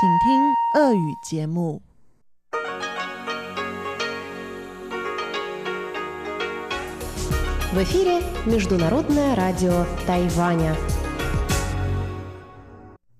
请听俄语节目。 В эфире Международное радио Тайваня.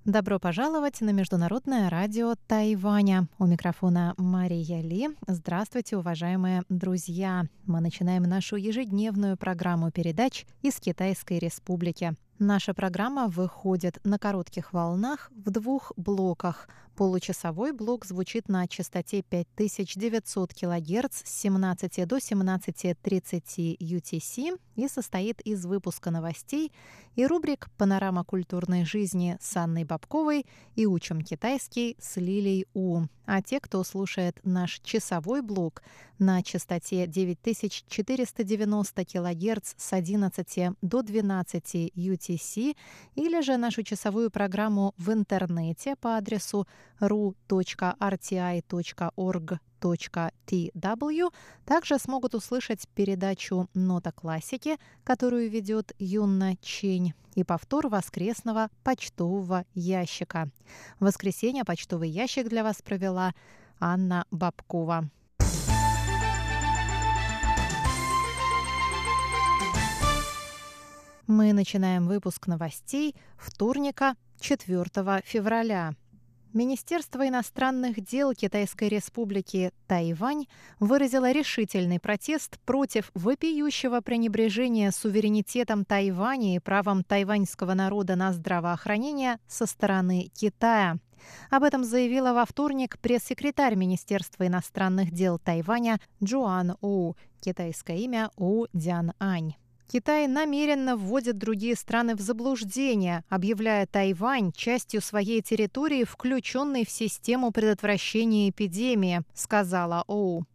Добро пожаловать на Международное радио Тайваня. У микрофона Мария Ли. Здравствуйте, уважаемые друзья. Мы начинаем нашу ежедневную программу передач из Китайской Республики. Наша программа выходит на коротких волнах в двух блоках. Получасовой блок звучит на частоте 5900 кГц с 17 до 17.30 UTC и состоит из выпуска новостей и рубрик «Панорама культурной жизни» с Анной Бабковой и «Учим китайский» с Лилей У. А те, кто слушает наш часовой блок на частоте 9490 кГц с 11 до 12 UTC или же нашу часовую программу в интернете по адресу ru.rti.org.tw также смогут услышать передачу «Нота классики», которую ведет Юнна Чень, и повтор воскресного почтового ящика. В воскресенье почтовый ящик для вас провела Анна Бабкова. Мы начинаем выпуск новостей вторника 4 февраля. Министерство иностранных дел Китайской республики Тайвань выразило решительный протест против вопиющего пренебрежения суверенитетом Тайваня и правом тайваньского народа на здравоохранение со стороны Китая. Об этом заявила во вторник пресс-секретарь Министерства иностранных дел Тайваня Джоан У, китайское имя У Дян Ань. Китай намеренно вводит другие страны в заблуждение, объявляя Тайвань частью своей территории, включенной в систему предотвращения эпидемии, сказала Оу.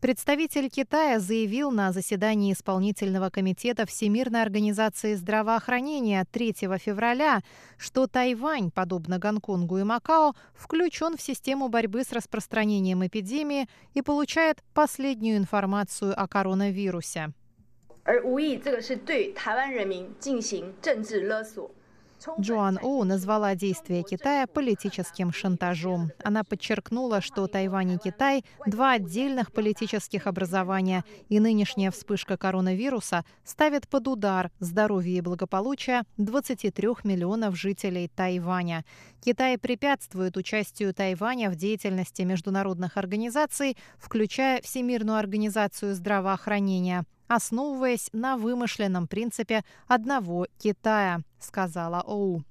Представитель Китая заявил на заседании исполнительного комитета Всемирной организации здравоохранения 3 февраля, что Тайвань, подобно Гонконгу и Макао, включен в систему борьбы с распространением эпидемии и получает последнюю информацию о коронавирусе. 而无疑这个是对台湾人民进行政治勒索。 Джоан Оу назвала действия Китая политическим шантажом. Она подчеркнула, что Тайвань и Китай – два отдельных политических образования, и нынешняя вспышка коронавируса ставит под удар здоровье и благополучие 23 миллионов жителей Тайваня. Китай препятствует участию Тайваня в деятельности международных организаций, включая Всемирную организацию здравоохранения основываясь на вымышленном принципе одного Китая, сказала Оу.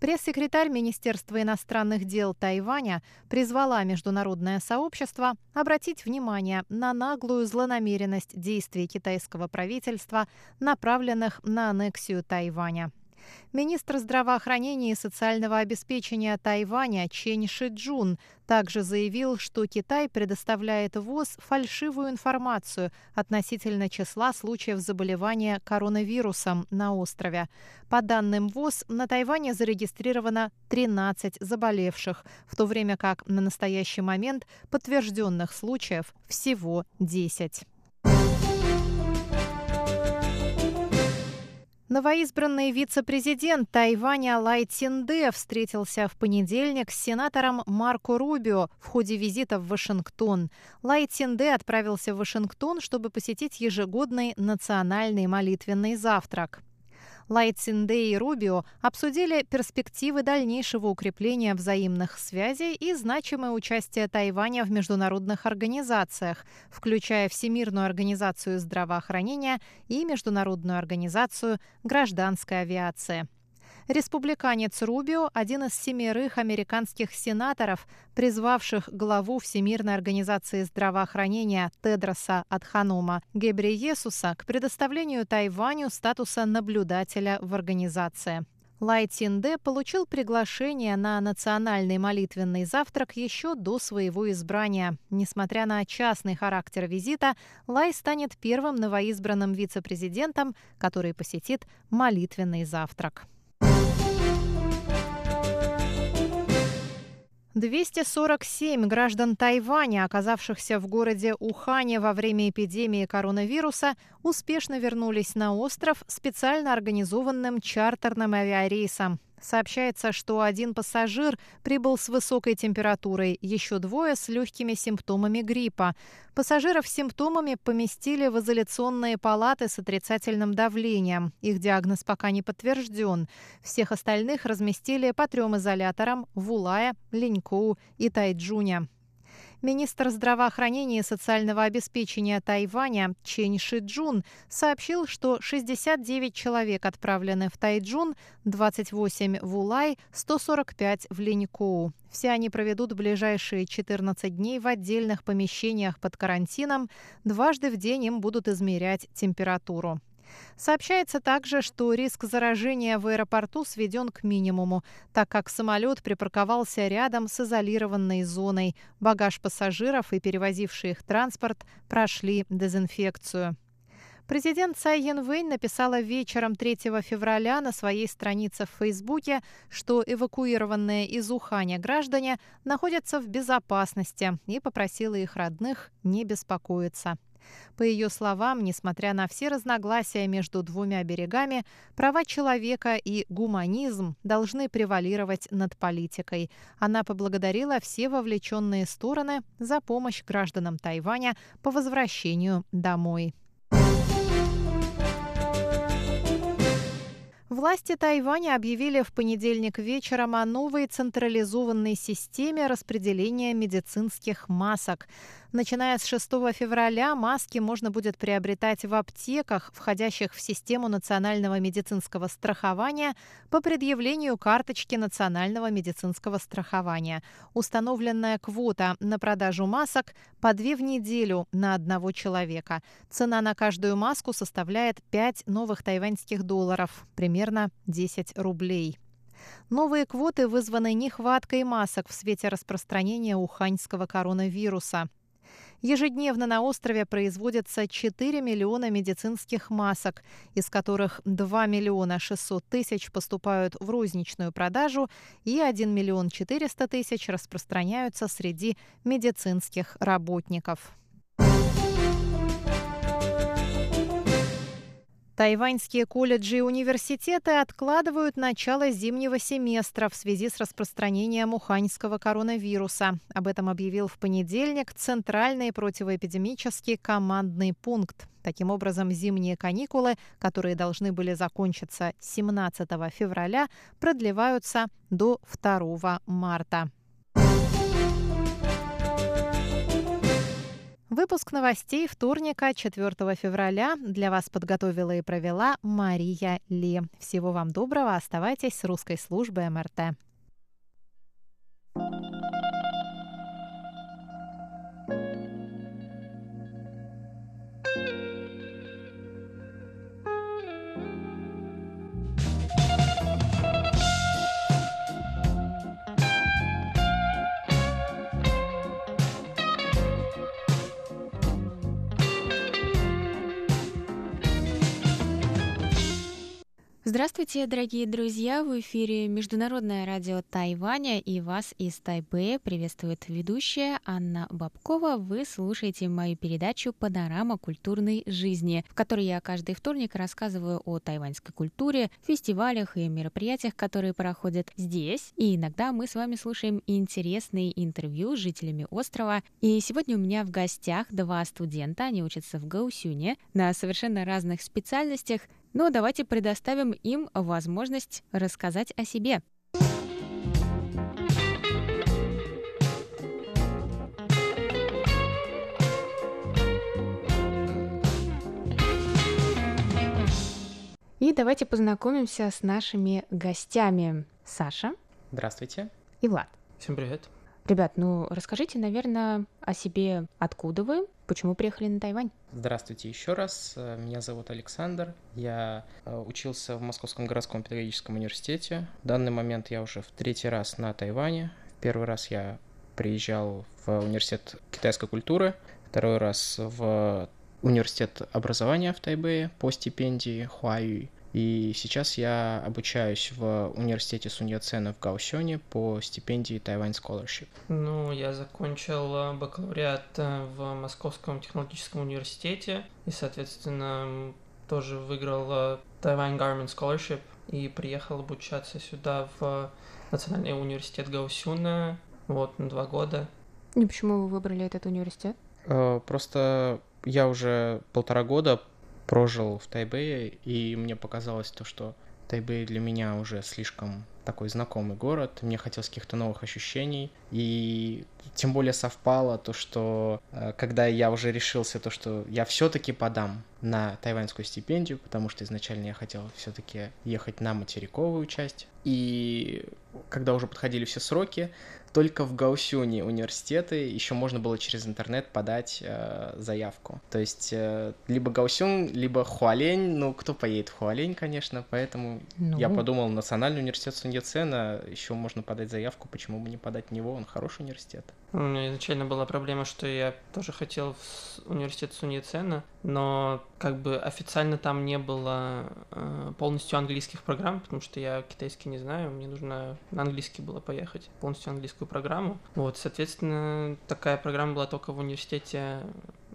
Пресс-секретарь Министерства иностранных дел Тайваня призвала международное сообщество обратить внимание на наглую злонамеренность действий китайского правительства, направленных на аннексию Тайваня. Министр здравоохранения и социального обеспечения Тайваня Чен Шиджун также заявил, что Китай предоставляет ВОЗ фальшивую информацию относительно числа случаев заболевания коронавирусом на острове. По данным ВОЗ, на Тайване зарегистрировано 13 заболевших, в то время как на настоящий момент подтвержденных случаев всего 10. Новоизбранный вице-президент Тайваня Лай Цинде встретился в понедельник с сенатором Марко Рубио в ходе визита в Вашингтон. Лай Цинде отправился в Вашингтон, чтобы посетить ежегодный национальный молитвенный завтрак. Лай Цинде и Рубио обсудили перспективы дальнейшего укрепления взаимных связей и значимое участие Тайваня в международных организациях, включая Всемирную организацию здравоохранения и Международную организацию гражданской авиации. Республиканец Рубио – один из семерых американских сенаторов, призвавших главу Всемирной организации здравоохранения Тедроса Адханума Гебриесуса к предоставлению Тайваню статуса наблюдателя в организации. Лай Цинде получил приглашение на национальный молитвенный завтрак еще до своего избрания. Несмотря на частный характер визита, Лай станет первым новоизбранным вице-президентом, который посетит молитвенный завтрак. 247 граждан Тайваня, оказавшихся в городе Ухане во время эпидемии коронавируса, успешно вернулись на остров специально организованным чартерным авиарейсом. Сообщается, что один пассажир прибыл с высокой температурой, еще двое с легкими симптомами гриппа. Пассажиров с симптомами поместили в изоляционные палаты с отрицательным давлением. Их диагноз пока не подтвержден. Всех остальных разместили по трем изоляторам в Улае, Линькоу и Тайджуне. Министр здравоохранения и социального обеспечения Тайваня Чен Шиджун сообщил, что 69 человек отправлены в Тайджун, 28 в Улай, 145 в Линькоу. Все они проведут ближайшие 14 дней в отдельных помещениях под карантином. Дважды в день им будут измерять температуру. Сообщается также, что риск заражения в аэропорту сведен к минимуму, так как самолет припарковался рядом с изолированной зоной. Багаж пассажиров и перевозивший их транспорт прошли дезинфекцию. Президент Цай Янвэнь написала вечером 3 февраля на своей странице в Фейсбуке, что эвакуированные из Уханя граждане находятся в безопасности и попросила их родных не беспокоиться. По ее словам, несмотря на все разногласия между двумя берегами, права человека и гуманизм должны превалировать над политикой. Она поблагодарила все вовлеченные стороны за помощь гражданам Тайваня по возвращению домой. Власти Тайваня объявили в понедельник вечером о новой централизованной системе распределения медицинских масок. Начиная с 6 февраля маски можно будет приобретать в аптеках, входящих в систему национального медицинского страхования по предъявлению карточки национального медицинского страхования. Установленная квота на продажу масок по две в неделю на одного человека. Цена на каждую маску составляет 5 новых тайваньских долларов, примерно 10 рублей. Новые квоты вызваны нехваткой масок в свете распространения уханьского коронавируса. Ежедневно на острове производятся 4 миллиона медицинских масок, из которых 2 миллиона 600 тысяч поступают в розничную продажу и 1 миллион 400 тысяч распространяются среди медицинских работников. Тайваньские колледжи и университеты откладывают начало зимнего семестра в связи с распространением уханьского коронавируса. Об этом объявил в понедельник Центральный противоэпидемический командный пункт. Таким образом, зимние каникулы, которые должны были закончиться 17 февраля, продлеваются до 2 марта. Выпуск новостей вторника, 4 февраля, для вас подготовила и провела Мария Ли. Всего вам доброго, оставайтесь с русской службой МРТ. Здравствуйте, дорогие друзья! В эфире Международное радио Тайваня и вас из Тайбэя приветствует ведущая Анна Бабкова. Вы слушаете мою передачу «Панорама культурной жизни», в которой я каждый вторник рассказываю о тайваньской культуре, фестивалях и мероприятиях, которые проходят здесь. И иногда мы с вами слушаем интересные интервью с жителями острова. И сегодня у меня в гостях два студента, они учатся в Гаусюне на совершенно разных специальностях – но давайте предоставим им возможность рассказать о себе. И давайте познакомимся с нашими гостями. Саша. Здравствуйте. И Влад. Всем привет. Ребят, ну расскажите, наверное, о себе, откуда вы, почему приехали на Тайвань? Здравствуйте еще раз. Меня зовут Александр. Я э, учился в Московском городском педагогическом университете. В данный момент я уже в третий раз на Тайване. Первый раз я приезжал в университет китайской культуры, второй раз в университет образования в Тайбэе по стипендии Хуаюй. И сейчас я обучаюсь в университете Сунья Цена в Гаусюне по стипендии Taiwan Scholarship. Ну, я закончил э, бакалавриат э, в Московском технологическом университете и, соответственно, тоже выиграл э, Taiwan Government Scholarship и приехал обучаться сюда в Национальный университет Гаусюна, вот, на два года. И почему вы выбрали этот университет? Просто я уже полтора года прожил в Тайбэе, и мне показалось то, что Тайбэй для меня уже слишком такой знакомый город, мне хотелось каких-то новых ощущений, и тем более совпало то, что э, когда я уже решился, то, что я все-таки подам на тайваньскую стипендию, потому что изначально я хотел все-таки ехать на материковую часть, и когда уже подходили все сроки, только в Гаусюне университеты еще можно было через интернет подать э, заявку. То есть э, либо Гаусюн, либо Хуалень. Ну, кто поедет в Хуалень, конечно, поэтому ну... я подумал, Национальный университет Суньяцена, еще можно подать заявку, почему бы не подать в него, он хороший университет. У меня изначально была проблема, что я тоже хотел в университет Суньяцена, но как бы официально там не было э, полностью английских программ, потому что я китайский не знаю, мне нужно на английский было поехать, полностью английскую программу. Вот, соответственно, такая программа была только в университете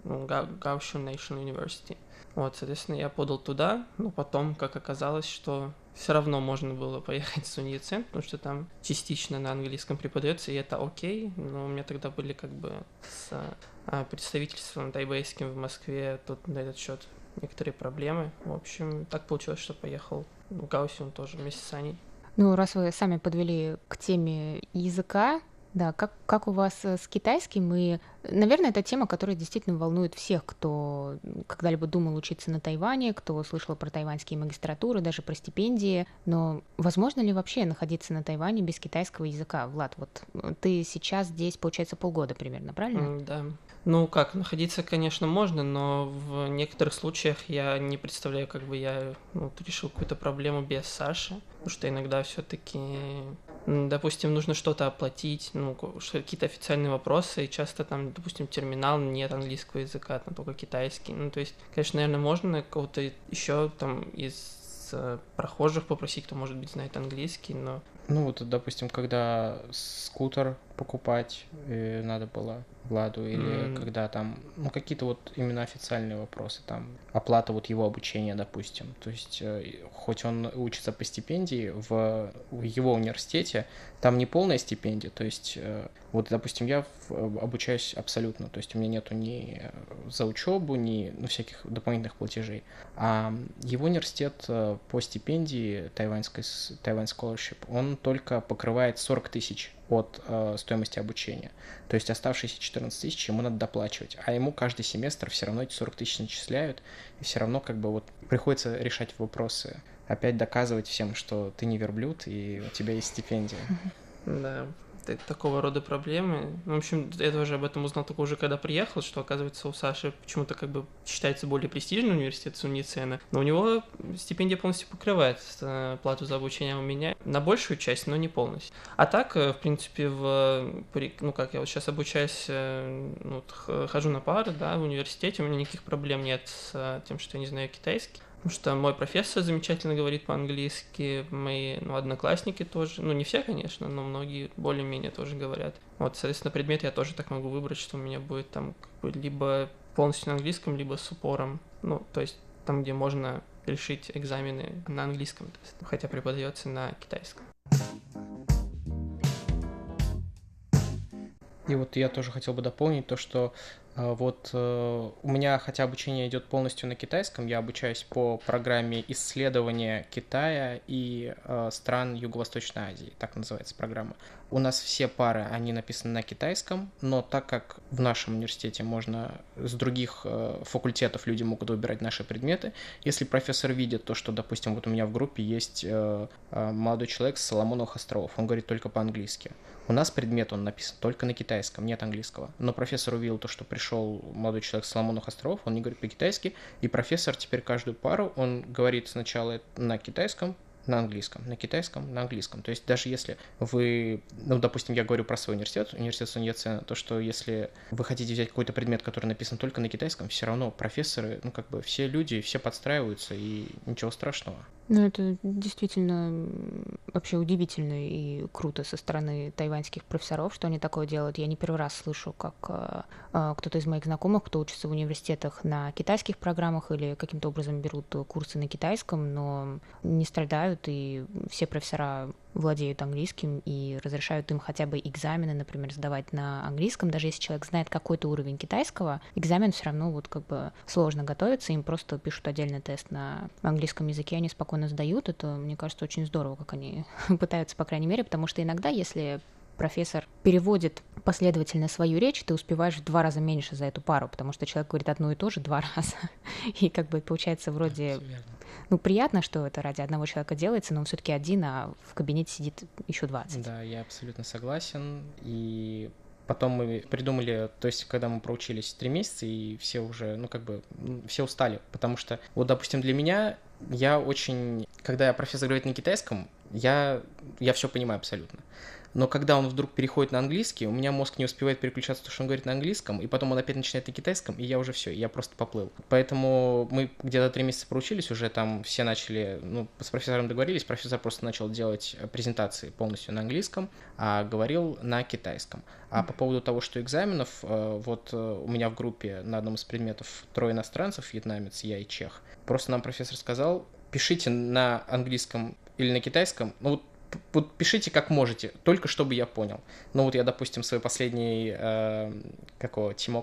ну, Gaoxiong National University. Вот, соответственно, я подал туда, но потом, как оказалось, что все равно можно было поехать в Суньяцен, потому что там частично на английском преподается, и это окей, но у меня тогда были как бы с а, представительством тайбэйским в Москве тут на этот счет некоторые проблемы. В общем, так получилось, что поехал в Гаусион тоже вместе с Аней. Ну, раз вы сами подвели к теме языка, да, как, как у вас э, с китайским? И, наверное, это тема, которая действительно волнует всех, кто когда-либо думал учиться на Тайване, кто слышал про тайваньские магистратуры, даже про стипендии. Но возможно ли вообще находиться на Тайване без китайского языка? Влад, вот э, ты сейчас здесь, получается, полгода примерно, правильно? Да. Ну как, находиться, конечно, можно, но в некоторых случаях я не представляю, как бы я ну, решил какую-то проблему без Саши, потому что иногда все-таки допустим, нужно что-то оплатить, ну, какие-то официальные вопросы, и часто там, допустим, терминал нет английского языка, там только китайский. Ну, то есть, конечно, наверное, можно кого-то еще там из э, прохожих попросить, кто, может быть, знает английский, но... Ну, вот, допустим, когда скутер покупать э, надо было Владу, или mm. когда там, ну, какие-то вот именно официальные вопросы, там, оплата вот его обучения, допустим. То есть, э, хоть он учится по стипендии, в, в его университете там не полная стипендия, то есть, э, вот, допустим, я обучаюсь абсолютно, то есть у меня нету ни за учебу, ни ну, всяких дополнительных платежей, а его университет по стипендии тайваньской, Тайвань Scholarship, он только покрывает 40 тысяч от э, стоимости обучения. То есть оставшиеся 14 тысяч ему надо доплачивать, а ему каждый семестр все равно эти 40 тысяч начисляют, и все равно как бы вот приходится решать вопросы, опять доказывать всем, что ты не верблюд и у тебя есть стипендия. Да, такого рода проблемы. Ну, в общем, я тоже об этом узнал только уже когда приехал, что, оказывается, у Саши почему-то как бы считается более престижный университет Суницена, но у него стипендия полностью покрывает э, плату за обучение у меня на большую часть, но не полностью. А так, э, в принципе, в, ну, как я вот сейчас обучаюсь, э, ну, хожу на пары, да, в университете, у меня никаких проблем нет с тем, что я не знаю китайский. Потому что мой профессор замечательно говорит по-английски, мои ну, одноклассники тоже, ну не все, конечно, но многие более-менее тоже говорят. Вот, соответственно, предмет я тоже так могу выбрать, что у меня будет там как бы либо полностью на английском, либо с упором. Ну, то есть там, где можно решить экзамены на английском, хотя преподается на китайском. И вот я тоже хотел бы дополнить то, что вот э, у меня, хотя обучение идет полностью на китайском, я обучаюсь по программе исследования Китая и э, стран Юго-Восточной Азии, так называется программа. У нас все пары, они написаны на китайском, но так как в нашем университете можно с других факультетов люди могут выбирать наши предметы, если профессор видит то, что, допустим, вот у меня в группе есть молодой человек с Соломоновых островов, он говорит только по-английски, у нас предмет, он написан только на китайском, нет английского. Но профессор увидел то, что пришел молодой человек с Соломонных островов, он не говорит по-китайски, и профессор теперь каждую пару, он говорит сначала на китайском, на английском, на китайском, на английском. То есть даже если вы, ну, допустим, я говорю про свой университет, университет Суньяцена, то, что если вы хотите взять какой-то предмет, который написан только на китайском, все равно профессоры, ну, как бы все люди, все подстраиваются, и ничего страшного. Ну, это действительно вообще удивительно и круто со стороны тайваньских профессоров, что они такое делают. Я не первый раз слышу, как э, кто-то из моих знакомых, кто учится в университетах на китайских программах или каким-то образом берут курсы на китайском, но не страдают, и все профессора владеют английским и разрешают им хотя бы экзамены, например, сдавать на английском, даже если человек знает какой-то уровень китайского, экзамен все равно вот как бы сложно готовиться, им просто пишут отдельный тест на английском языке, они спокойно сдают, это, мне кажется, очень здорово, как они пытаются, по крайней мере, потому что иногда, если профессор переводит последовательно свою речь, ты успеваешь в два раза меньше за эту пару, потому что человек говорит одно и то же два раза. И как бы получается вроде ну, приятно, что это ради одного человека делается, но он все-таки один, а в кабинете сидит еще 20. Да, я абсолютно согласен. И Потом мы придумали, то есть, когда мы проучились три месяца, и все уже, ну, как бы, все устали, потому что, вот, допустим, для меня, я очень, когда профессор говорит на китайском, я, я все понимаю абсолютно но когда он вдруг переходит на английский, у меня мозг не успевает переключаться, то, что он говорит на английском, и потом он опять начинает на китайском, и я уже все, я просто поплыл. Поэтому мы где-то три месяца проучились, уже там все начали, ну, с профессором договорились, профессор просто начал делать презентации полностью на английском, а говорил на китайском. А по поводу того, что экзаменов, э, вот э, у меня в группе на одном из предметов трое иностранцев, вьетнамец, я и чех. Просто нам профессор сказал, пишите на английском или на китайском, ну вот вот пишите как можете, только чтобы я понял. Ну вот я, допустим, свой последний, э, какого, Тимо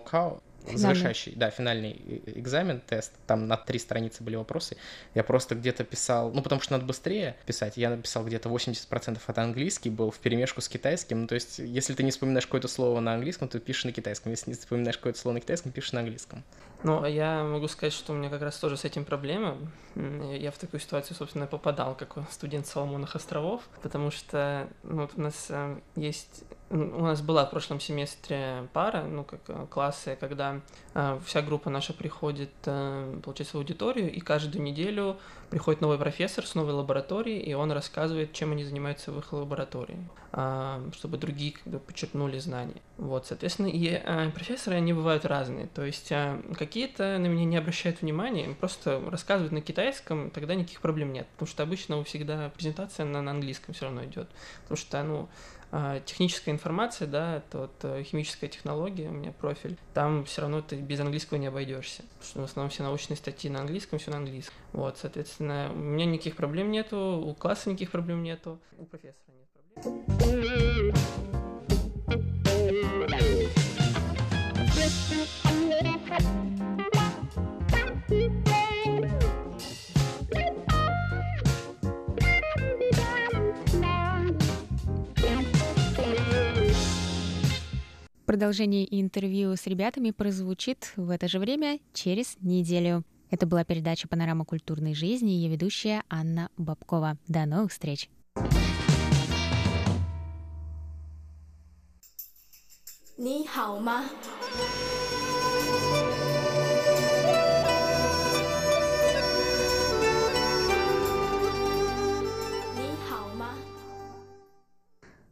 завершающий, да, финальный экзамен, тест, там на три страницы были вопросы, я просто где-то писал, ну, потому что надо быстрее писать, я написал где-то 80% от английский был в перемешку с китайским, ну, то есть, если ты не вспоминаешь какое-то слово на английском, то пишешь на китайском, если не вспоминаешь какое-то слово на китайском, пишешь на английском. Ну, я могу сказать, что у меня как раз тоже с этим проблема. Я в такую ситуацию, собственно, попадал, как студент Соломонных островов, потому что ну, вот у нас э, есть у нас была в прошлом семестре пара, ну, как э, классы, когда э, вся группа наша приходит, э, получается, в аудиторию, и каждую неделю приходит новый профессор с новой лабораторией, и он рассказывает, чем они занимаются в их лаборатории, э, чтобы другие как бы подчеркнули знания. Вот, соответственно, и э, профессоры, они бывают разные, то есть э, какие-то на меня не обращают внимания, просто рассказывают на китайском, тогда никаких проблем нет, потому что обычно всегда презентация на, на английском все равно идет, потому что, ну, техническая информация, да, это вот э, химическая технология, у меня профиль, там все равно ты без английского не обойдешься, в основном все научные статьи на английском, все на английском. Вот, соответственно, у меня никаких проблем нету, у класса никаких проблем нету, у профессора нет проблем. Продолжение интервью с ребятами прозвучит в это же время через неделю. Это была передача «Панорама культурной жизни» и ее ведущая Анна Бабкова. До новых встреч! Ни хао ма?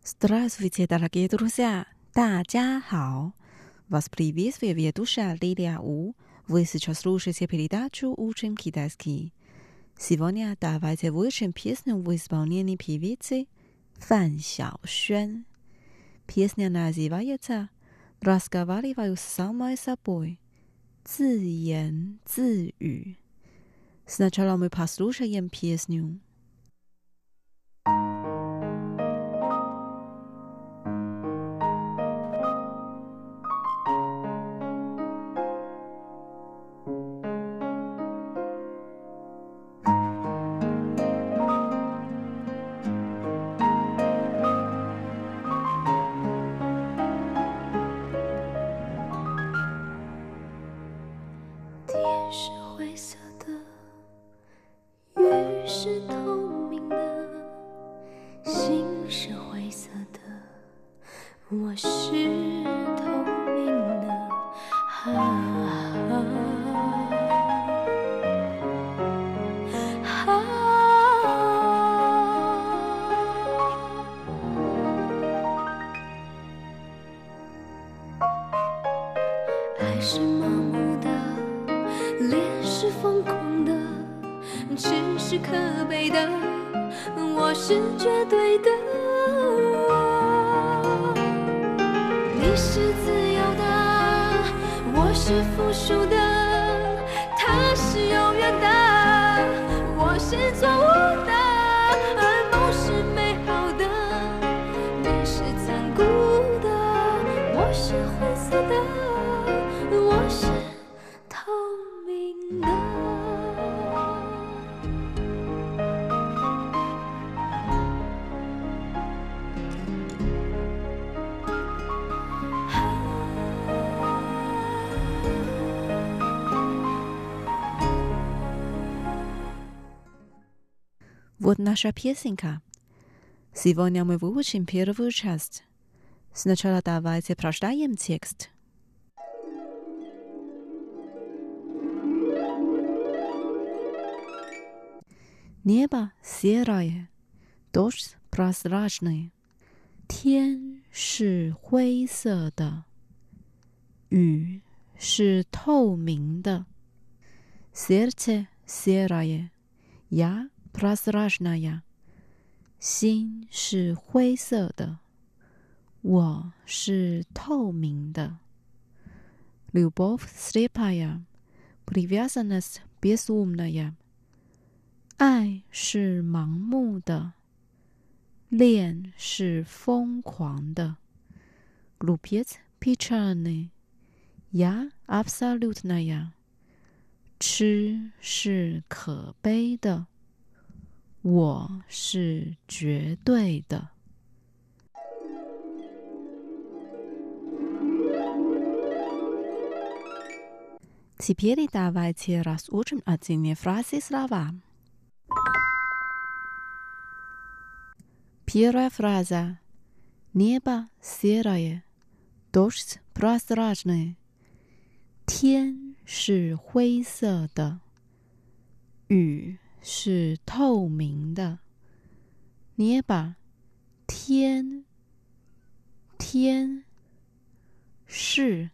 Здравствуйте, дорогие друзья! 大家好，Вас приветствует ведущая Лилия У. Вы сейчас слушаете передачу «Учим китайский». Сегодня давайте выучим песню в исполнении певицы Фан Xiaoxuan. Песня называется «Разговариваю с самой собой», 自言自语. Сначала мы послушаем песню. Вот наша песенка. Сегодня мы выучим первую часть. Сначала давайте прочитаем текст. Небо серое, дождь прозрачный, 天是灰色的，雨是透明的。Сердце серое, я прозрачная，心是灰色的，我是透明的。Любовь слепая, привязанность безумная，爱是盲目的，恋是疯狂的。Глупец печальный, я абсолютная，痴是可悲的。 我是绝对的。Теперь давайте разучим отдельные фразы и слова. Первая фраза. Небо серое, дождь прозрачный. 天是灰色的，雨 是透明的。捏把天天是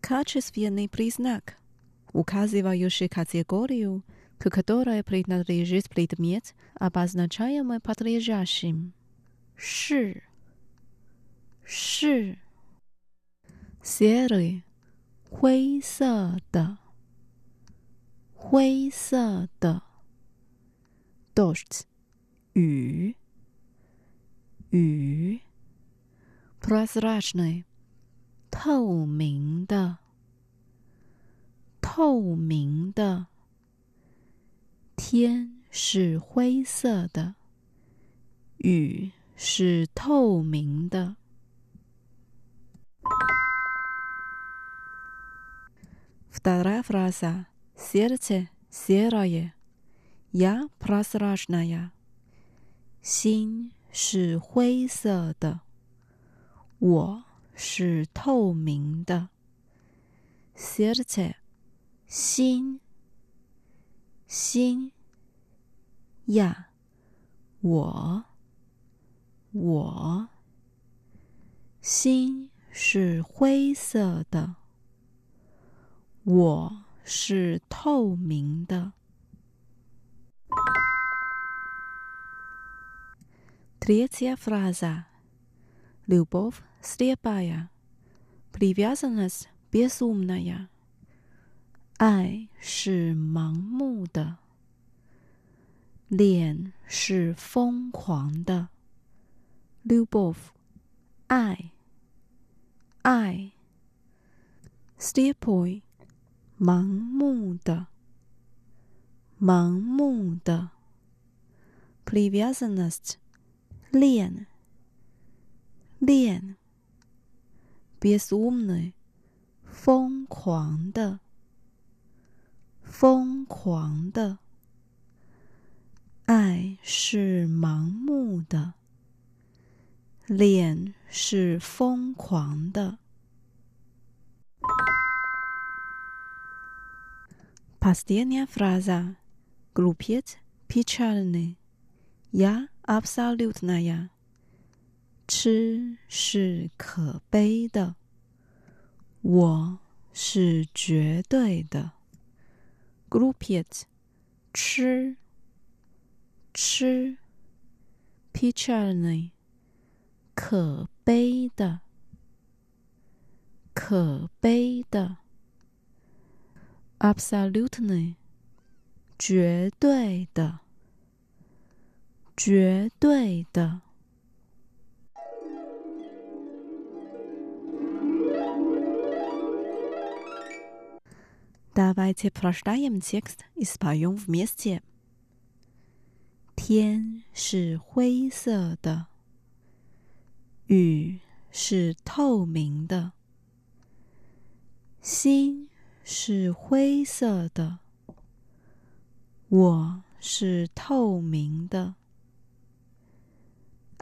качественный признак, указывающий категорию, к которой принадлежит предмет, обозначаемый подлежащим. 是是 серый 灰色的灰色的。 dождь 雨雨 прозрачный 透明的透明的天是灰色的，雨是透明的。Вторая фраза сердце серое 呀，prasrashna，心是灰色的，我是透明的。Sirta，心，心，呀，我，我，心是灰色的，我是透明的。Третья фраза. Любовь слепая, привязанность безумная. 爱是盲目的，恋是疯狂的。Любовь，爱，爱。Слепой，盲目的， 盲目的。Привязанность。恋，恋，безумный，疯狂的，疯狂的，爱是盲目的，恋是疯狂的。Последняя фраза. Groupiet, pechally, ya absolutely 那样。吃是可悲的，我是绝对的。Groupiet，吃，吃，pechally，可悲的，可悲的，absolutely。绝对的，绝对的。Давайте прочитаем текст и споем вместе. 天是灰色的，雨是透明的，心是灰色的， 我是透明的，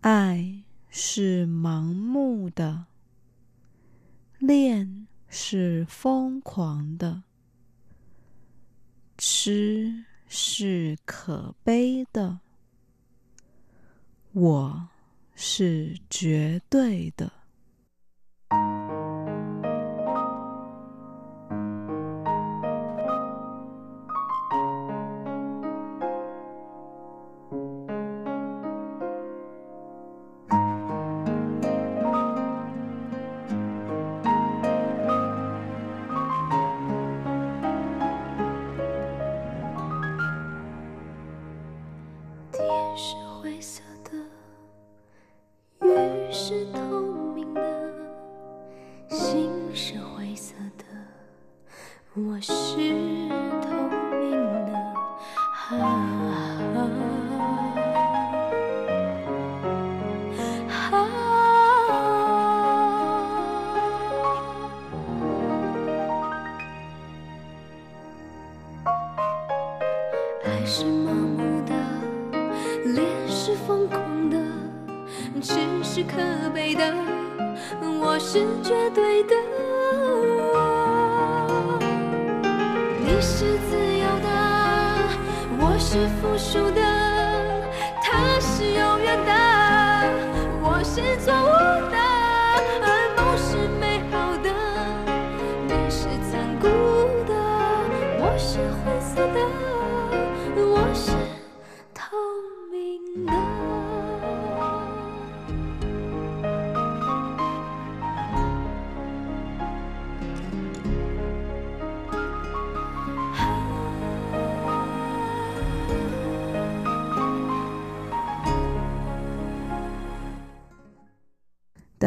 爱是盲目的，恋是疯狂的。痴是可悲的，我是绝对的。是透明的，心是灰色的，我是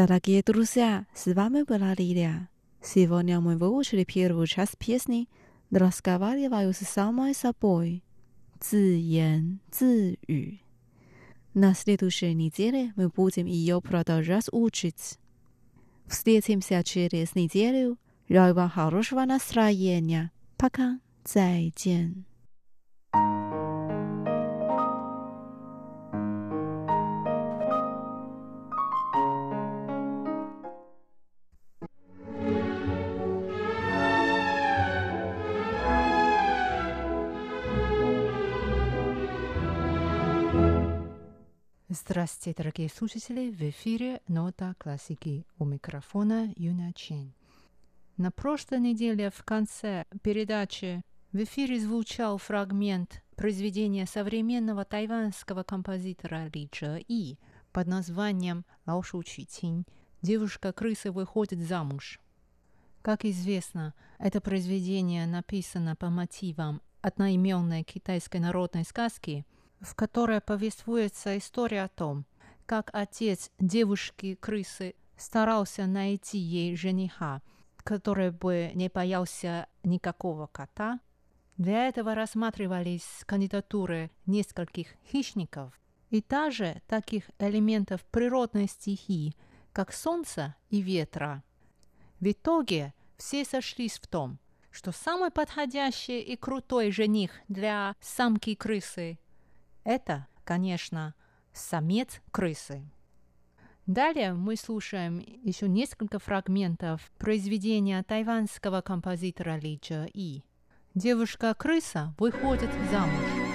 Дорогие друзья, с вами была Лилия. Сегодня мы выучили первую часть песни «Разговариваю с самой собой» 自言自语。На следующей неделе мы будем ее продолжать учить. Встретимся через неделю. Желаю вам хорошего настроения. Пока. 再见。 Здравствуйте, дорогие слушатели! В эфире «Нота классики» у микрофона Юна Чен. На прошлой неделе в конце передачи в эфире звучал фрагмент произведения современного тайванского композитора Ли Чжэ И под названием «Лао Шу Чу Цинь» «Девушка-крыса выходит замуж». Как известно, это произведение написано по мотивам одноименной китайской народной сказки – в которой повествуется история о том, как отец девушки-крысы старался найти ей жениха, который бы не боялся никакого кота. Для этого рассматривались кандидатуры нескольких хищников и также таких элементов природной стихии, как солнца и ветра. В итоге все сошлись в том, что самый подходящий и крутой жених для самки крысы это, конечно, самец крысы. Далее мы слушаем еще несколько фрагментов произведения тайванского композитора Ли Чжэ И. Девушка-крыса выходит замуж.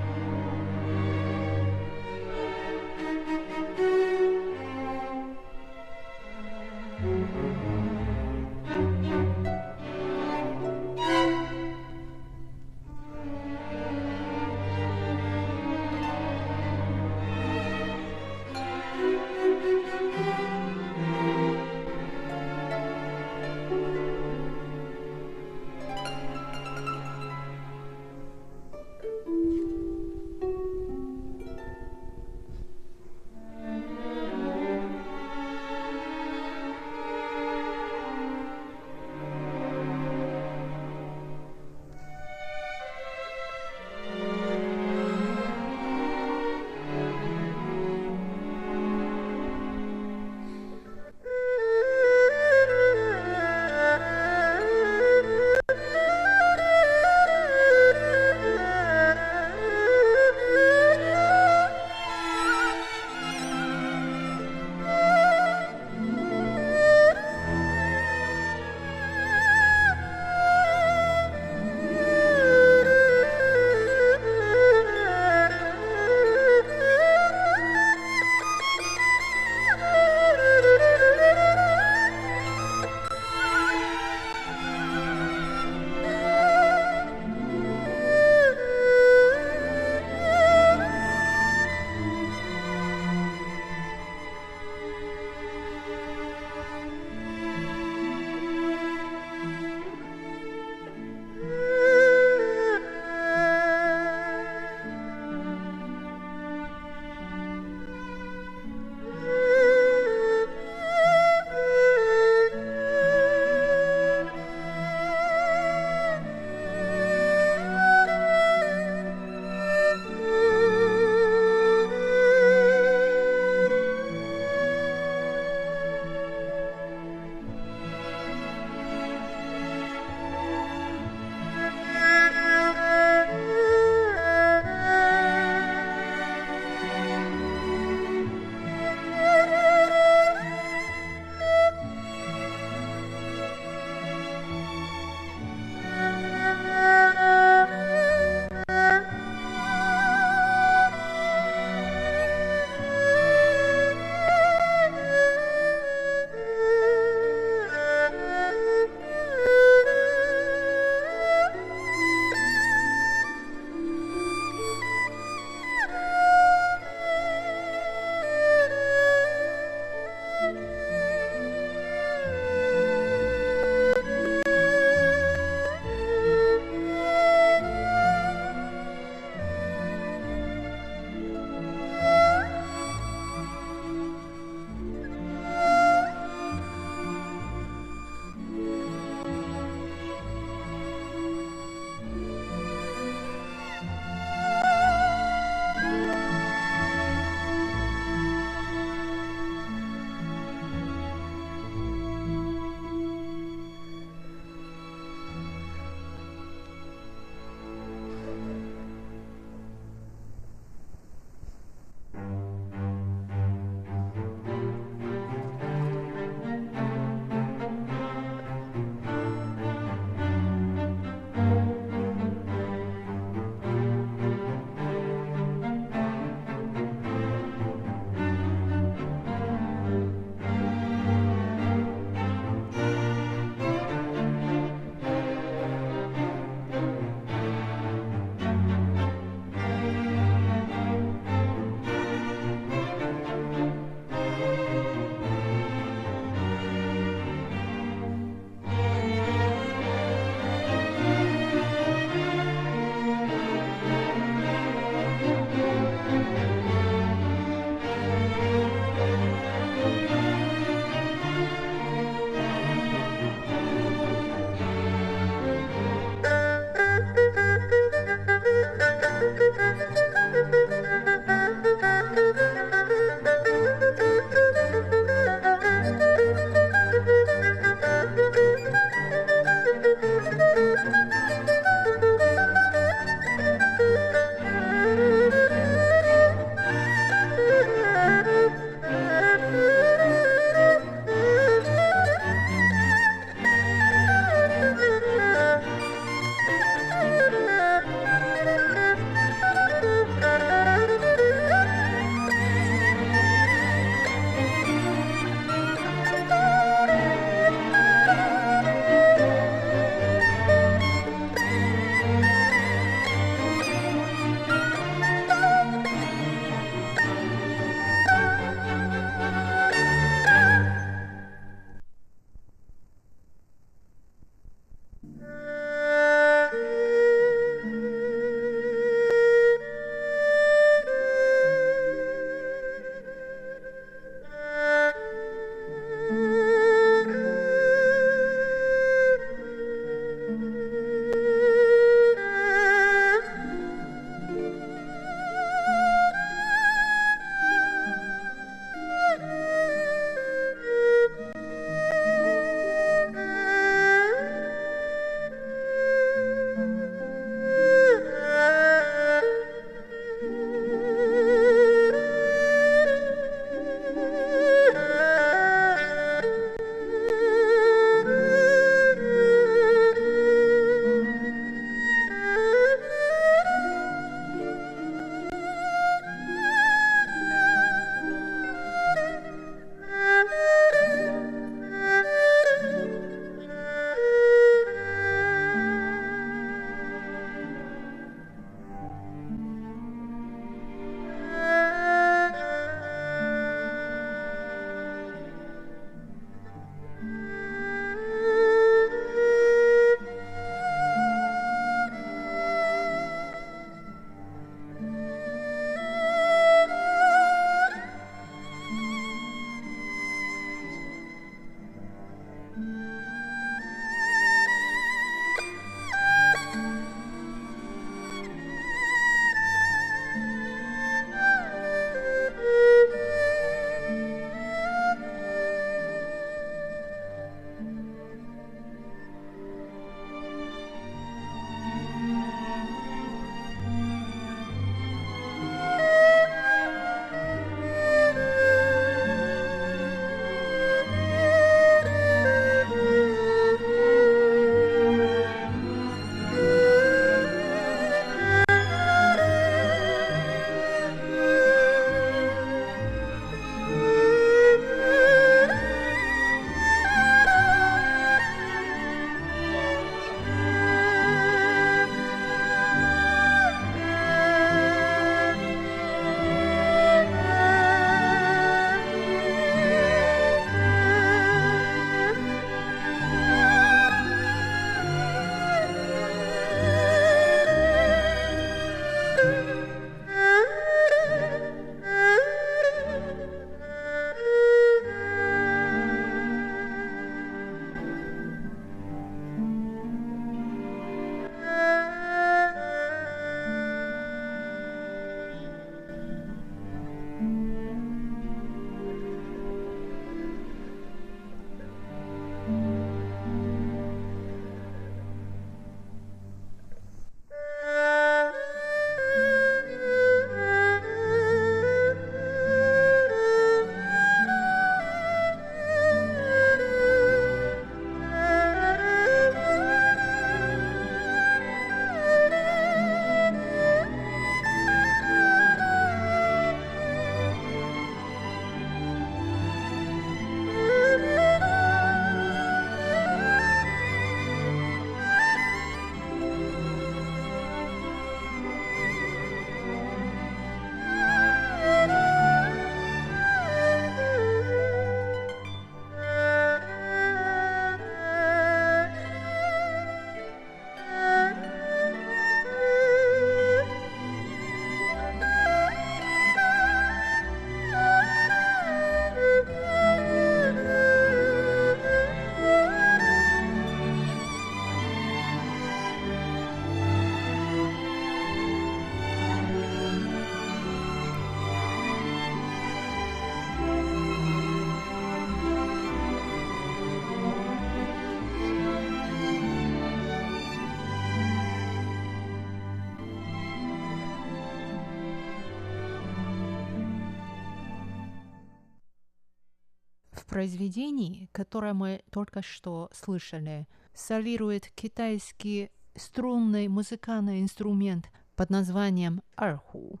Произведении, которое мы только что слышали, солирует китайский струнный музыкальный инструмент под названием арху.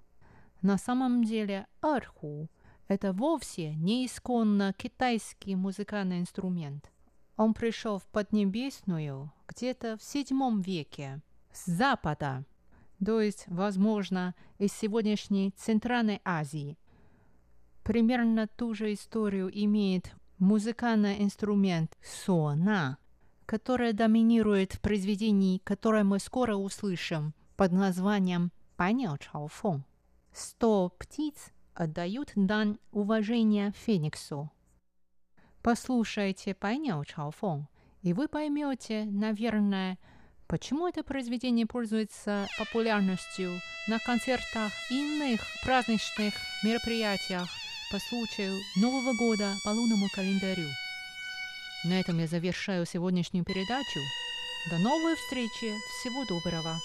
На самом деле арху – это вовсе не исконно китайский музыкальный инструмент. Он пришел в Поднебесную где-то в VII веке с запада, то есть, возможно, из сегодняшней Центральной Азии. Примерно ту же историю имеет музыкальный инструмент сона, который доминирует в произведении, которое мы скоро услышим под названием «Паняо Чаофон». Сто птиц отдают дань уважения Фениксу. Послушайте «Паняо Чаофон», и вы поймете, наверное, почему это произведение пользуется популярностью на концертах и иных праздничных мероприятиях по случаю Нового года по лунному календарю. На этом я завершаю сегодняшнюю передачу. До новой встречи. Всего доброго.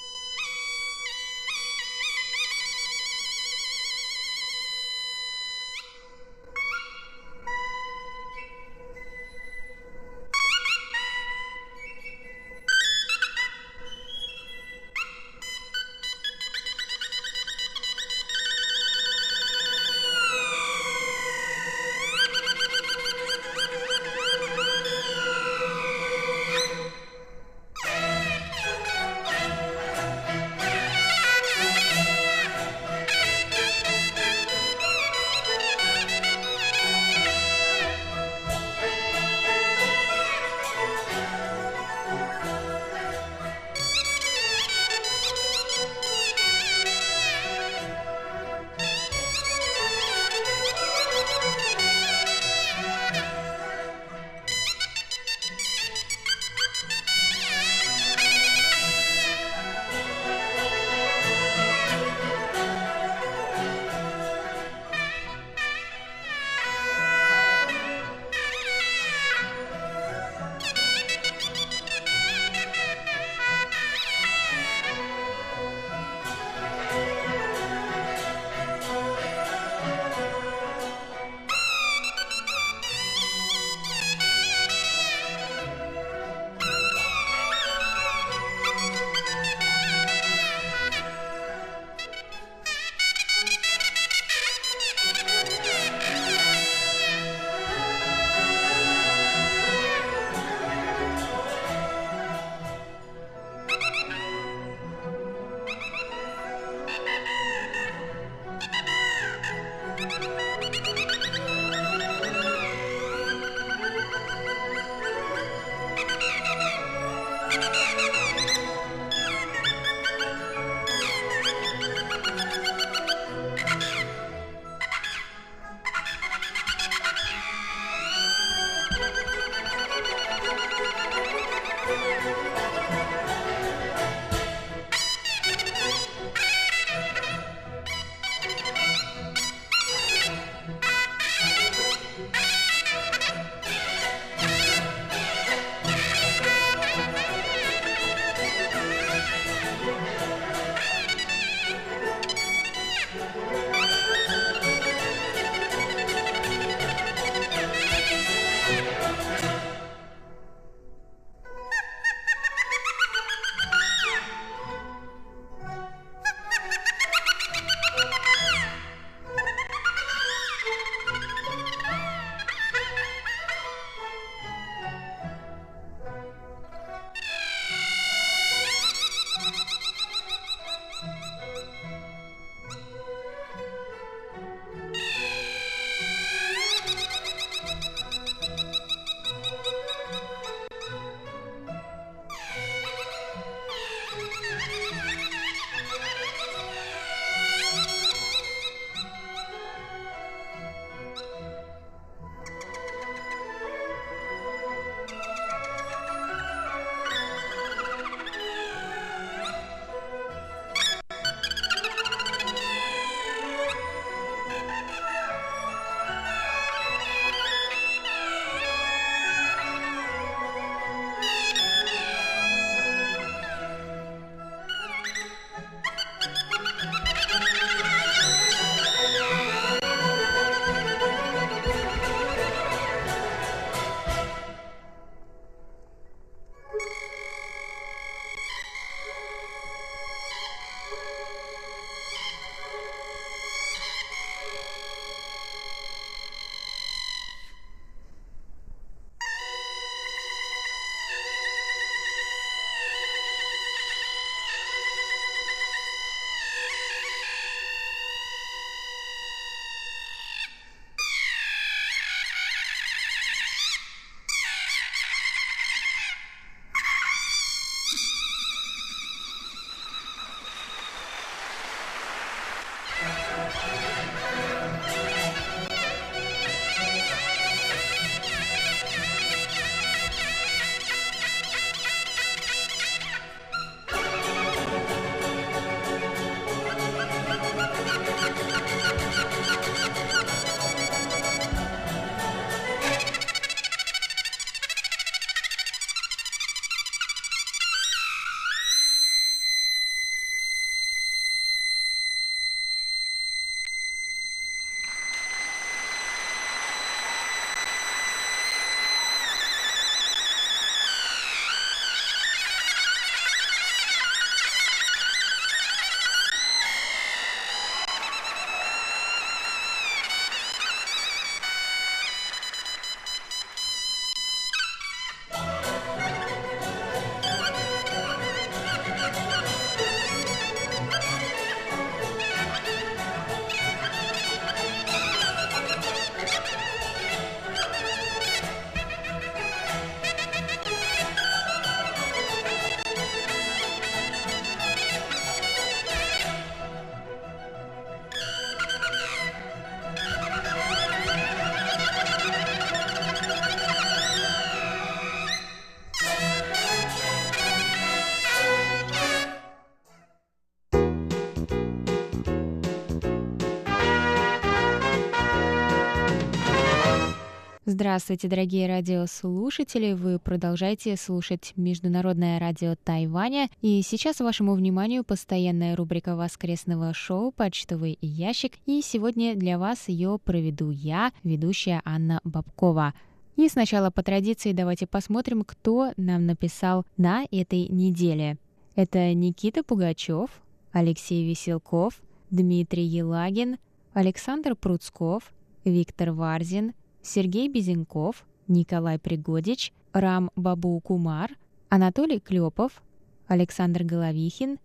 Здравствуйте, дорогие радиослушатели! Вы продолжаете слушать Международное радио Тайваня. И сейчас вашему вниманию постоянная рубрика воскресного шоу «Почтовый ящик». И сегодня для вас ее проведу я, ведущая Анна Бабкова. И сначала по традиции давайте посмотрим, кто нам написал на этой неделе. Это Никита Пугачев, Алексей Веселков, Дмитрий Елагин, Александр Пруцков, Виктор Варзин – Сергей Безенков, Николай Пригодич, Рам Бабу Кумар, Анатолий Клепов, Александр Головихин,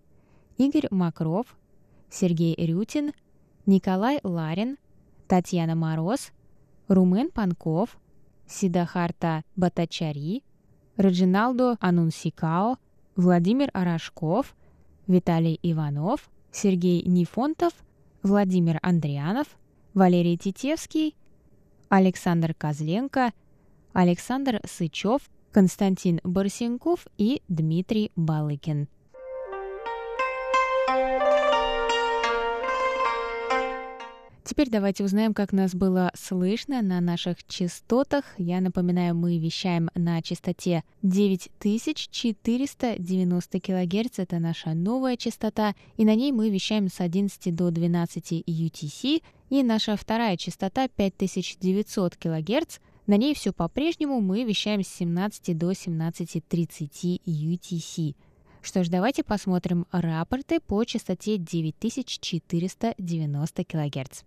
Игорь Макров, Сергей Рютин, Николай Ларин, Татьяна Мороз, Румен Панков, Сидахарта Батачари, Раджиналдо Анунсикао, Владимир Арашков, Виталий Иванов, Сергей Нифонтов, Владимир Андрианов, Валерий Титевский, Александр Козленко, Александр Сычев, Константин Барсенков и Дмитрий Балыкин. Теперь давайте узнаем, как нас было слышно на наших частотах. Я напоминаю, мы вещаем на частоте 9490 кГц, это наша новая частота, и на ней мы вещаем с 11 до 12 UTC, и наша вторая частота 5900 кГц, на ней все по-прежнему, мы вещаем с 17 до 17.30 UTC. Что ж, давайте посмотрим рапорты по частоте 9490 кГц.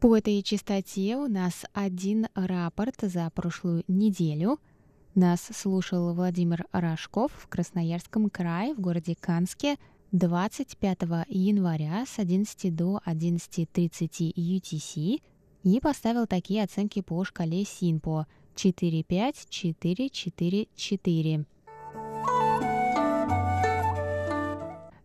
По этой частоте у нас один рапорт за прошлую неделю. Нас слушал Владимир Рожков в Красноярском крае, в городе Канске, 25 января с 11 до 11.30 UTC и поставил такие оценки по шкале СИНПО 4.5, 4, 4, 4.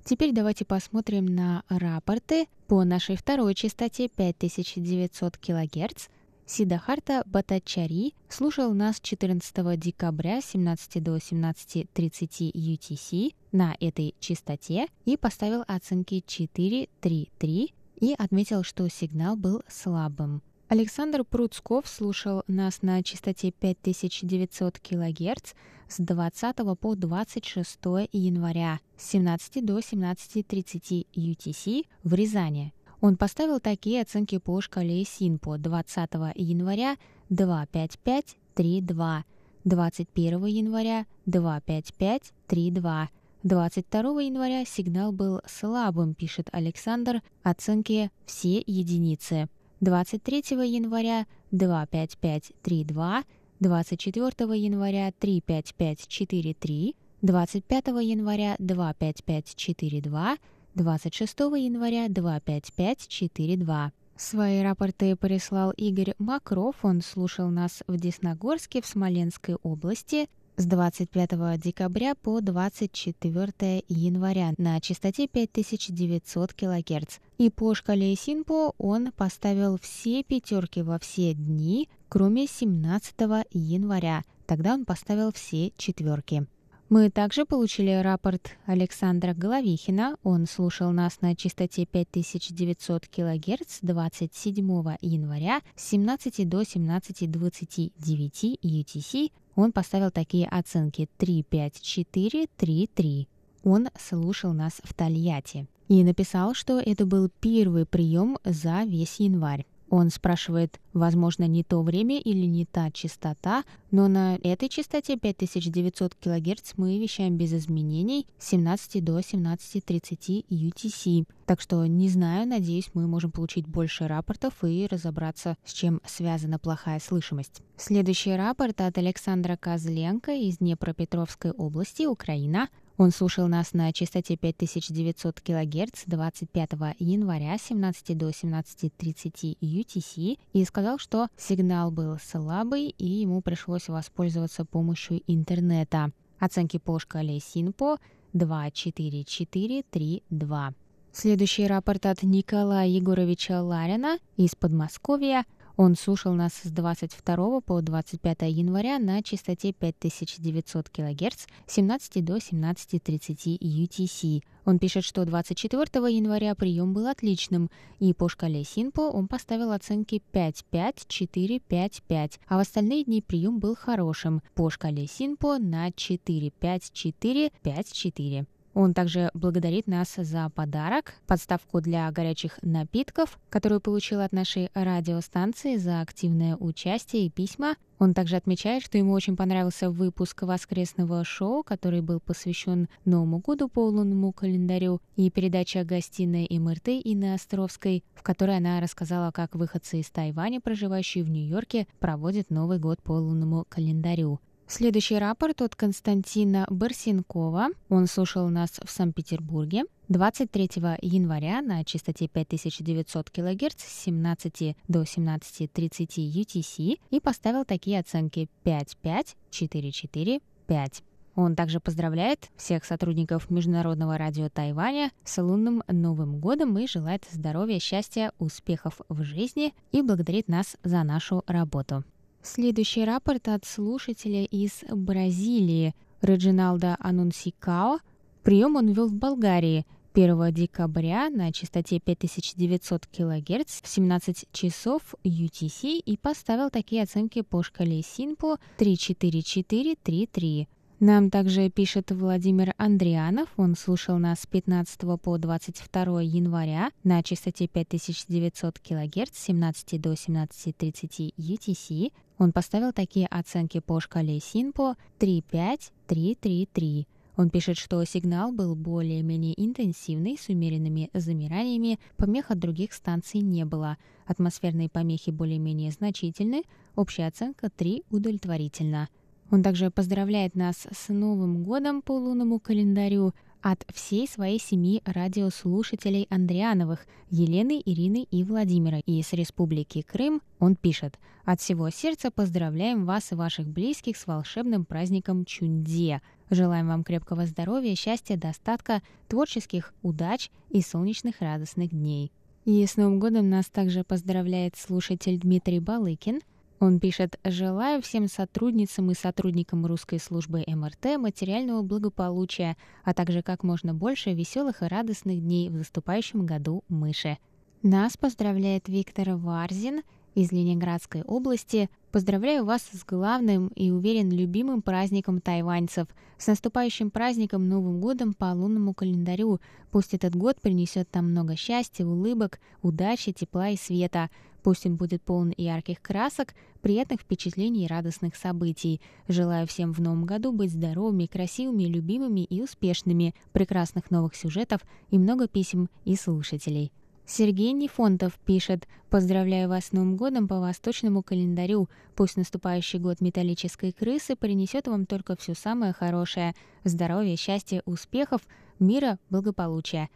Теперь давайте посмотрим на рапорты по нашей второй частоте 5900 кГц. Сидахарта Батачари слушал нас 14 декабря 17 до 17.30 UTC на этой частоте и поставил оценки 4.3.3 и отметил, что сигнал был слабым. Александр Пруцков слушал нас на частоте 5900 кГц с 20 по 26 января с 17 до 17.30 UTC в Рязани. Он поставил такие оценки по шкале СИНПО 20 января 25532, 21 января 25532, 22 января сигнал был слабым, пишет Александр, оценки все единицы. 23 января 25532, 24 января 35543, 25 января 25542, 26 января 25542. Свои рапорты прислал Игорь Макров. Он слушал нас в Десногорске в Смоленской области с 25 декабря по 24 января на частоте 5900 кГц. И по шкале Синпо он поставил все пятерки во все дни, кроме 17 января. Тогда он поставил все четверки. Мы также получили рапорт Александра Головихина. Он слушал нас на частоте 5900 кГц 27 января с 17 до 17.29 UTC он поставил такие оценки 3, 5, 4, 3, 3. Он слушал нас в Тольятти и написал, что это был первый прием за весь январь. Он спрашивает, возможно, не то время или не та частота, но на этой частоте 5900 кГц мы вещаем без изменений с 17 до 17.30 UTC. Так что не знаю, надеюсь, мы можем получить больше рапортов и разобраться, с чем связана плохая слышимость. Следующий рапорт от Александра Козленко из Днепропетровской области, Украина. Он слушал нас на частоте 5900 кГц 25 января 17 до 17.30 UTC и сказал, что сигнал был слабый и ему пришлось воспользоваться помощью интернета. Оценки по шкале СИНПО 24432. Следующий рапорт от Николая Егоровича Ларина из Подмосковья. Он слушал нас с 22 по 25 января на частоте 5900 кГц с 17 до 17.30 UTC. Он пишет, что 24 января прием был отличным, и по шкале Синпо он поставил оценки 5-5, 4-5, 5, а в остальные дни прием был хорошим, по шкале Синпо на 4-5, 4, 5, 4. Он также благодарит нас за подарок, подставку для горячих напитков, которую получил от нашей радиостанции за активное участие и письма. Он также отмечает, что ему очень понравился выпуск воскресного шоу, который был посвящен Новому году по лунному календарю, и передача «Гостиная МРТ» Инны Островской, в которой она рассказала, как выходцы из Тайваня, проживающие в Нью-Йорке, проводят Новый год по лунному календарю. Следующий рапорт от Константина Барсенкова. Он слушал нас в Санкт-Петербурге 23 января на частоте 5900 кГц с 17 до 17.30 UTC и поставил такие оценки 5.5, 4.4, 5. Он также поздравляет всех сотрудников Международного радио Тайваня с лунным Новым годом и желает здоровья, счастья, успехов в жизни и благодарит нас за нашу работу. Следующий рапорт от слушателя из Бразилии Реджиналда Анунсикао. Прием он вел в Болгарии 1 декабря на частоте 5900 кГц в 17 часов UTC и поставил такие оценки по шкале Синпо 34433. Нам также пишет Владимир Андрианов. Он слушал нас с 15 по 22 января на частоте 5900 кГц с 17 до 17.30 UTC. Он поставил такие оценки по шкале Синпо 3.5, 3.3.3. Он пишет, что сигнал был более-менее интенсивный, с умеренными замираниями, помех от других станций не было. Атмосферные помехи более-менее значительны, общая оценка 3 удовлетворительно. Он также поздравляет нас с Новым годом по лунному календарю от всей своей семьи радиослушателей Андриановых Елены, Ирины и Владимира. И с Республики Крым он пишет «От всего сердца поздравляем вас и ваших близких с волшебным праздником Чунде. Желаем вам крепкого здоровья, счастья, достатка, творческих удач и солнечных радостных дней». И с Новым годом нас также поздравляет слушатель Дмитрий Балыкин – он пишет «Желаю всем сотрудницам и сотрудникам русской службы МРТ материального благополучия, а также как можно больше веселых и радостных дней в наступающем году мыши». Нас поздравляет Виктор Варзин из Ленинградской области. Поздравляю вас с главным и, уверен, любимым праздником тайваньцев. С наступающим праздником Новым годом по лунному календарю. Пусть этот год принесет нам много счастья, улыбок, удачи, тепла и света. Пусть он будет полон ярких красок, приятных впечатлений и радостных событий. Желаю всем в новом году быть здоровыми, красивыми, любимыми и успешными, прекрасных новых сюжетов и много писем и слушателей. Сергей Нефонтов пишет «Поздравляю вас с Новым годом по восточному календарю. Пусть наступающий год металлической крысы принесет вам только все самое хорошее. Здоровья, счастья, успехов, мира, благополучия.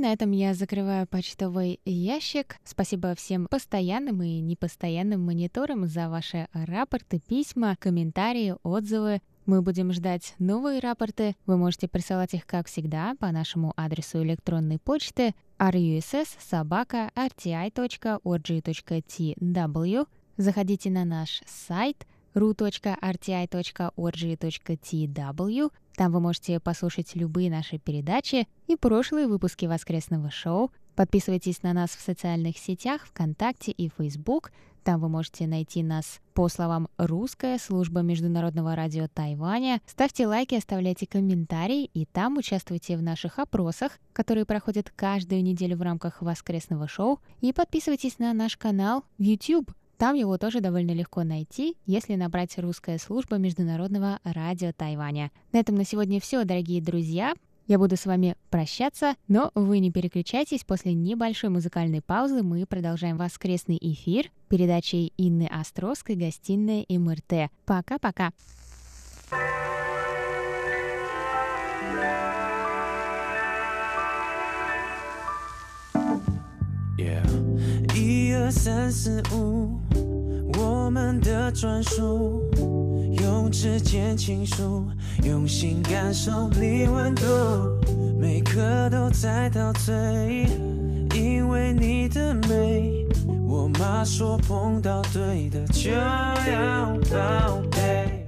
На этом я закрываю почтовый ящик. Спасибо всем постоянным и непостоянным мониторам за ваши рапорты, письма, комментарии, отзывы. Мы будем ждать новые рапорты. Вы можете присылать их, как всегда, по нашему адресу электронной почты russ.sobaka.rti.org.tw. Заходите на наш сайт ru.rti.org.tw там вы можете послушать любые наши передачи и прошлые выпуски воскресного шоу. Подписывайтесь на нас в социальных сетях ВКонтакте и Facebook. Там вы можете найти нас по словам «Русская служба международного радио Тайваня». Ставьте лайки, оставляйте комментарии и там участвуйте в наших опросах, которые проходят каждую неделю в рамках воскресного шоу. И подписывайтесь на наш канал в YouTube. Там его тоже довольно легко найти, если набрать «Русская служба международного радио Тайваня». На этом на сегодня все, дорогие друзья. Я буду с вами прощаться, но вы не переключайтесь. После небольшой музыкальной паузы мы продолжаем воскресный эфир передачей Инны Островской «Гостиная МРТ». Пока-пока! Yeah. 三四五。我们的专属，用指尖倾诉，用心感受你温度，每刻都在陶醉，因。为你的美，我妈说碰到对的就要宝贝。